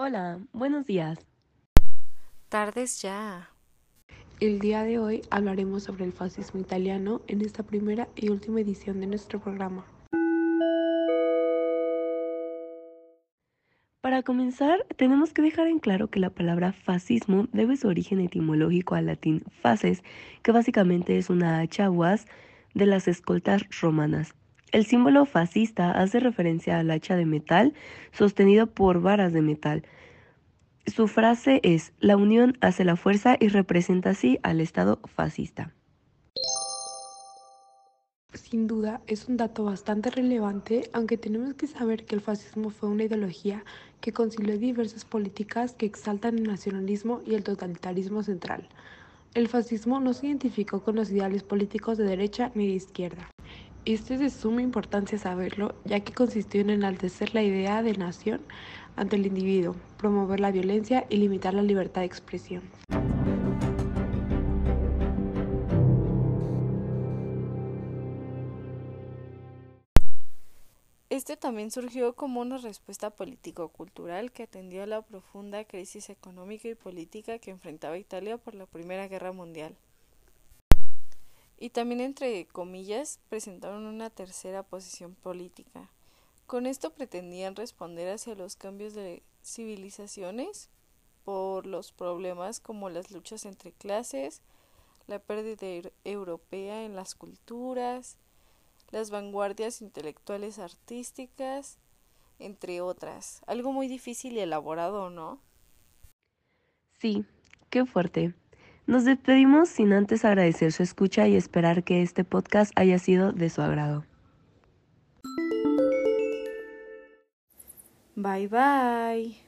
Hola, buenos días. Tardes ya. El día de hoy hablaremos sobre el fascismo italiano en esta primera y última edición de nuestro programa. Para comenzar, tenemos que dejar en claro que la palabra fascismo debe su origen etimológico al latín faces, que básicamente es una hacha de las escoltas romanas. El símbolo fascista hace referencia al hacha de metal sostenido por varas de metal. Su frase es, la unión hace la fuerza y representa así al Estado fascista. Sin duda, es un dato bastante relevante, aunque tenemos que saber que el fascismo fue una ideología que concilió diversas políticas que exaltan el nacionalismo y el totalitarismo central. El fascismo no se identificó con los ideales políticos de derecha ni de izquierda. Esto es de suma importancia saberlo, ya que consistió en enaltecer la idea de nación ante el individuo, promover la violencia y limitar la libertad de expresión. Este también surgió como una respuesta político-cultural que atendió a la profunda crisis económica y política que enfrentaba Italia por la Primera Guerra Mundial y también entre comillas presentaron una tercera posición política. Con esto pretendían responder hacia los cambios de civilizaciones por los problemas como las luchas entre clases, la pérdida europea en las culturas, las vanguardias intelectuales artísticas, entre otras. Algo muy difícil y elaborado, ¿no? Sí, qué fuerte. Nos despedimos sin antes agradecer su escucha y esperar que este podcast haya sido de su agrado. Bye bye.